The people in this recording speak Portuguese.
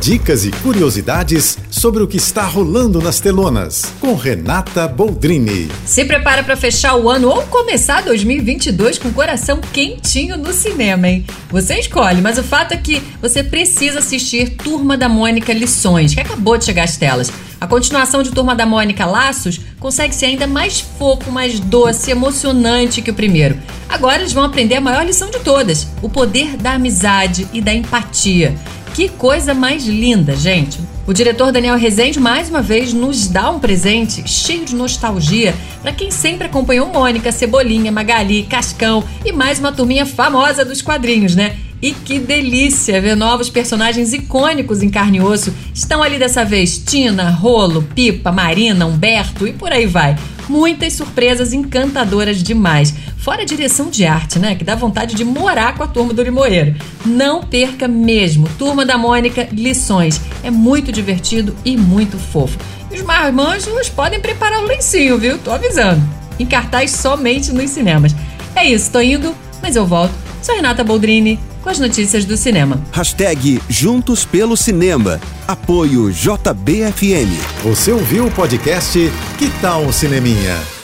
Dicas e curiosidades sobre o que está rolando nas telonas, com Renata Boldrini. Se prepara para fechar o ano ou começar 2022 com o coração quentinho no cinema, hein? Você escolhe, mas o fato é que você precisa assistir Turma da Mônica Lições, que acabou de chegar às telas. A continuação de Turma da Mônica Laços consegue ser ainda mais fofo, mais doce, emocionante que o primeiro. Agora eles vão aprender a maior lição de todas: o poder da amizade e da empatia. Que coisa mais linda, gente! O diretor Daniel Rezende mais uma vez nos dá um presente cheio de nostalgia para quem sempre acompanhou Mônica, Cebolinha, Magali, Cascão e mais uma turminha famosa dos quadrinhos, né? E que delícia ver novos personagens icônicos em carne e osso. Estão ali dessa vez Tina, Rolo, Pipa, Marina, Humberto e por aí vai. Muitas surpresas encantadoras demais. Fora a direção de arte, né? Que dá vontade de morar com a turma do Limoeiro. Não perca mesmo. Turma da Mônica, lições. É muito divertido e muito fofo. E os marmanjos podem preparar o lencinho, viu? Tô avisando. Em cartaz somente nos cinemas. É isso, tô indo, mas eu volto. Sou Renata Boldrini com as notícias do cinema. Hashtag Juntos pelo Cinema. Apoio JBFM. Você ouviu o podcast Que Tal um Cineminha?